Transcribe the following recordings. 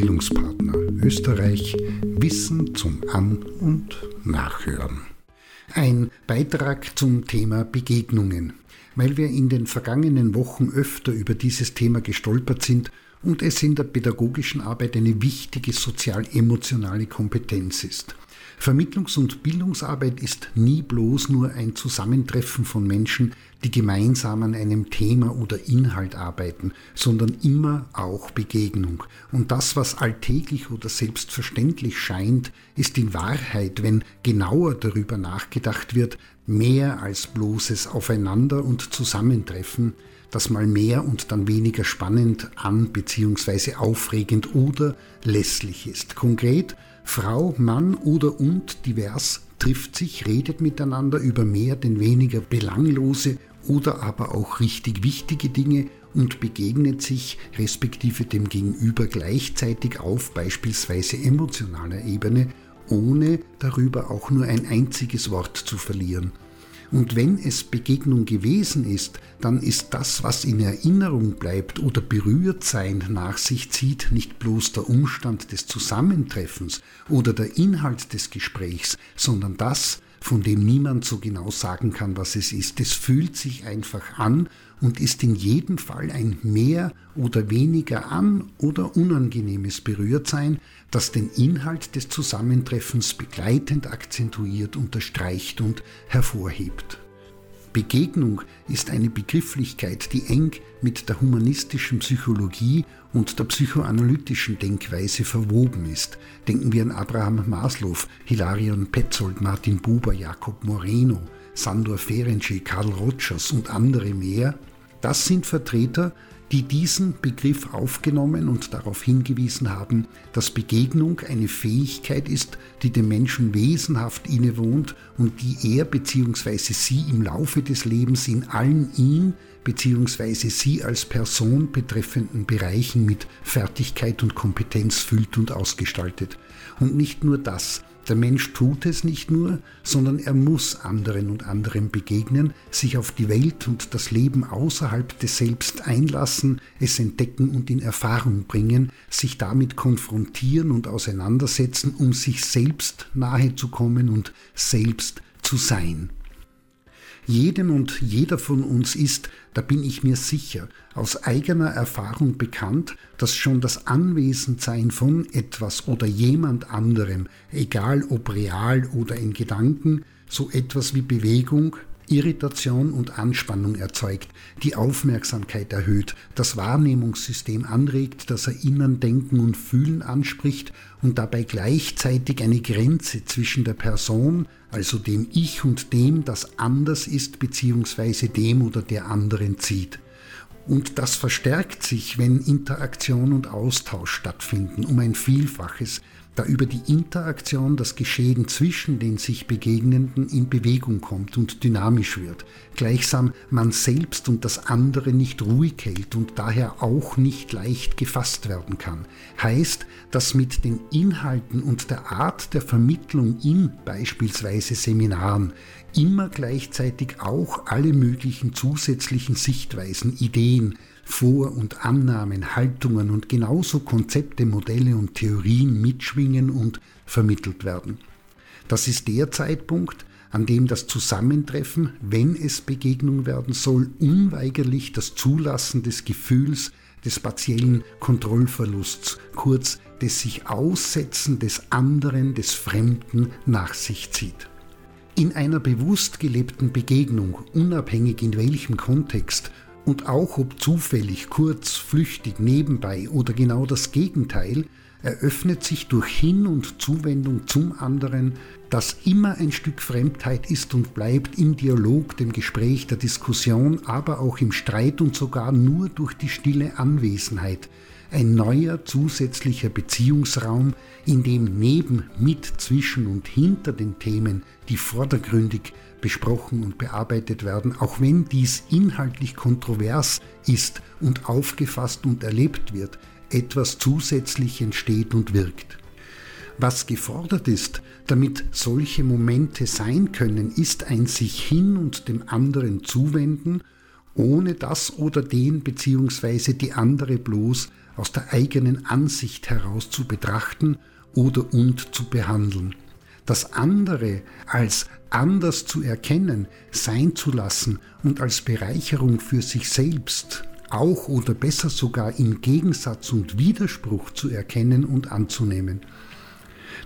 Bildungspartner Österreich Wissen zum An- und Nachhören. Ein Beitrag zum Thema Begegnungen, weil wir in den vergangenen Wochen öfter über dieses Thema gestolpert sind und es in der pädagogischen Arbeit eine wichtige sozial-emotionale Kompetenz ist. Vermittlungs- und Bildungsarbeit ist nie bloß nur ein Zusammentreffen von Menschen, die gemeinsam an einem Thema oder Inhalt arbeiten, sondern immer auch Begegnung. Und das, was alltäglich oder selbstverständlich scheint, ist in Wahrheit, wenn genauer darüber nachgedacht wird, mehr als bloßes Aufeinander und Zusammentreffen, das mal mehr und dann weniger spannend an bzw. aufregend oder lässlich ist. Konkret Frau, Mann oder und divers trifft sich, redet miteinander über mehr denn weniger belanglose oder aber auch richtig wichtige Dinge und begegnet sich respektive dem Gegenüber gleichzeitig auf beispielsweise emotionaler Ebene, ohne darüber auch nur ein einziges Wort zu verlieren. Und wenn es Begegnung gewesen ist, dann ist das, was in Erinnerung bleibt oder berührt sein nach sich zieht, nicht bloß der Umstand des Zusammentreffens oder der Inhalt des Gesprächs, sondern das, von dem niemand so genau sagen kann, was es ist. Es fühlt sich einfach an und ist in jedem Fall ein mehr oder weniger an oder unangenehmes Berührtsein, das den Inhalt des Zusammentreffens begleitend akzentuiert, unterstreicht und hervorhebt. Begegnung ist eine Begrifflichkeit, die eng mit der humanistischen Psychologie und der psychoanalytischen Denkweise verwoben ist. Denken wir an Abraham Maslow, Hilarion Petzold, Martin Buber, Jakob Moreno, Sandor Ferenczi, Karl Rogers und andere mehr. Das sind Vertreter die diesen Begriff aufgenommen und darauf hingewiesen haben, dass Begegnung eine Fähigkeit ist, die dem Menschen wesenhaft innewohnt und die er bzw. sie im Laufe des Lebens in allen ihn bzw. sie als Person betreffenden Bereichen mit Fertigkeit und Kompetenz füllt und ausgestaltet. Und nicht nur das, der Mensch tut es nicht nur, sondern er muss anderen und anderem begegnen, sich auf die Welt und das Leben außerhalb des Selbst einlassen, es entdecken und in Erfahrung bringen, sich damit konfrontieren und auseinandersetzen, um sich selbst nahe zu kommen und selbst zu sein. Jedem und jeder von uns ist, da bin ich mir sicher, aus eigener Erfahrung bekannt, dass schon das Anwesendsein von etwas oder jemand anderem, egal ob real oder in Gedanken, so etwas wie Bewegung, Irritation und Anspannung erzeugt, die Aufmerksamkeit erhöht, das Wahrnehmungssystem anregt, das Erinnern, Denken und Fühlen anspricht und dabei gleichzeitig eine Grenze zwischen der Person, also dem Ich und dem, das anders ist bzw. dem oder der anderen zieht. Und das verstärkt sich, wenn Interaktion und Austausch stattfinden, um ein Vielfaches, da über die Interaktion das Geschehen zwischen den sich Begegnenden in Bewegung kommt und dynamisch wird, gleichsam man selbst und das andere nicht ruhig hält und daher auch nicht leicht gefasst werden kann, heißt, dass mit den Inhalten und der Art der Vermittlung in beispielsweise Seminaren immer gleichzeitig auch alle möglichen zusätzlichen Sichtweisen, Ideen, vor- und Annahmen, Haltungen und genauso Konzepte, Modelle und Theorien mitschwingen und vermittelt werden. Das ist der Zeitpunkt, an dem das Zusammentreffen, wenn es Begegnung werden soll, unweigerlich das Zulassen des Gefühls des partiellen Kontrollverlusts, kurz des sich Aussetzen des anderen, des Fremden nach sich zieht. In einer bewusst gelebten Begegnung, unabhängig in welchem Kontext, und auch ob zufällig, kurz, flüchtig, nebenbei oder genau das Gegenteil, eröffnet sich durch Hin- und Zuwendung zum anderen, das immer ein Stück Fremdheit ist und bleibt im Dialog, dem Gespräch, der Diskussion, aber auch im Streit und sogar nur durch die stille Anwesenheit, ein neuer zusätzlicher Beziehungsraum, in dem neben, mit, zwischen und hinter den Themen, die vordergründig besprochen und bearbeitet werden, auch wenn dies inhaltlich kontrovers ist und aufgefasst und erlebt wird, etwas zusätzlich entsteht und wirkt. Was gefordert ist, damit solche Momente sein können, ist ein sich hin und dem anderen zuwenden, ohne das oder den bzw. die andere bloß aus der eigenen Ansicht heraus zu betrachten oder und zu behandeln. Das andere als anders zu erkennen, sein zu lassen und als Bereicherung für sich selbst, auch oder besser sogar im Gegensatz und Widerspruch zu erkennen und anzunehmen.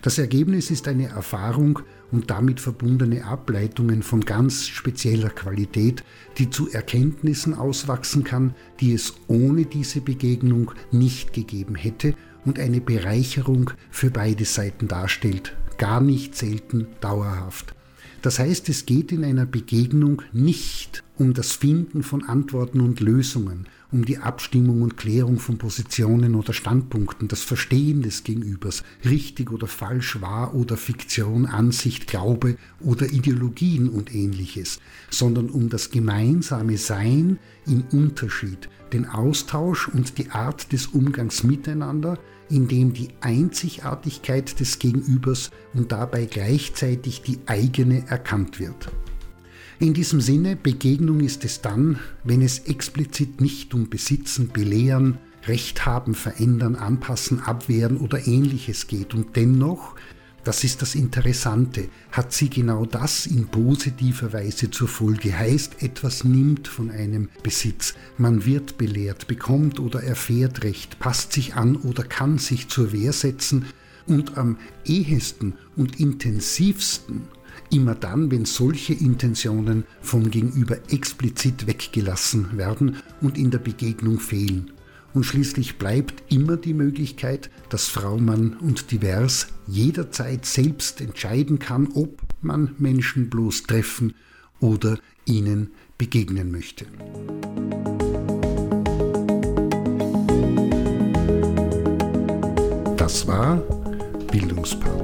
Das Ergebnis ist eine Erfahrung und damit verbundene Ableitungen von ganz spezieller Qualität, die zu Erkenntnissen auswachsen kann, die es ohne diese Begegnung nicht gegeben hätte und eine Bereicherung für beide Seiten darstellt, gar nicht selten dauerhaft. Das heißt, es geht in einer Begegnung nicht um das Finden von Antworten und Lösungen, um die Abstimmung und Klärung von Positionen oder Standpunkten, das Verstehen des Gegenübers, richtig oder falsch, wahr oder Fiktion, Ansicht, Glaube oder Ideologien und ähnliches, sondern um das gemeinsame Sein im Unterschied, den Austausch und die Art des Umgangs miteinander, in dem die Einzigartigkeit des Gegenübers und dabei gleichzeitig die eigene erkannt wird. In diesem Sinne, Begegnung ist es dann, wenn es explizit nicht um Besitzen, Belehren, Recht haben, verändern, anpassen, abwehren oder ähnliches geht und dennoch das ist das Interessante. Hat sie genau das in positiver Weise zur Folge? Heißt, etwas nimmt von einem Besitz. Man wird belehrt, bekommt oder erfährt Recht, passt sich an oder kann sich zur Wehr setzen und am ehesten und intensivsten immer dann, wenn solche Intentionen vom Gegenüber explizit weggelassen werden und in der Begegnung fehlen und schließlich bleibt immer die Möglichkeit, dass Frau, Mann und Divers jederzeit selbst entscheiden kann, ob man Menschen bloß treffen oder ihnen begegnen möchte. Das war Bildungspartner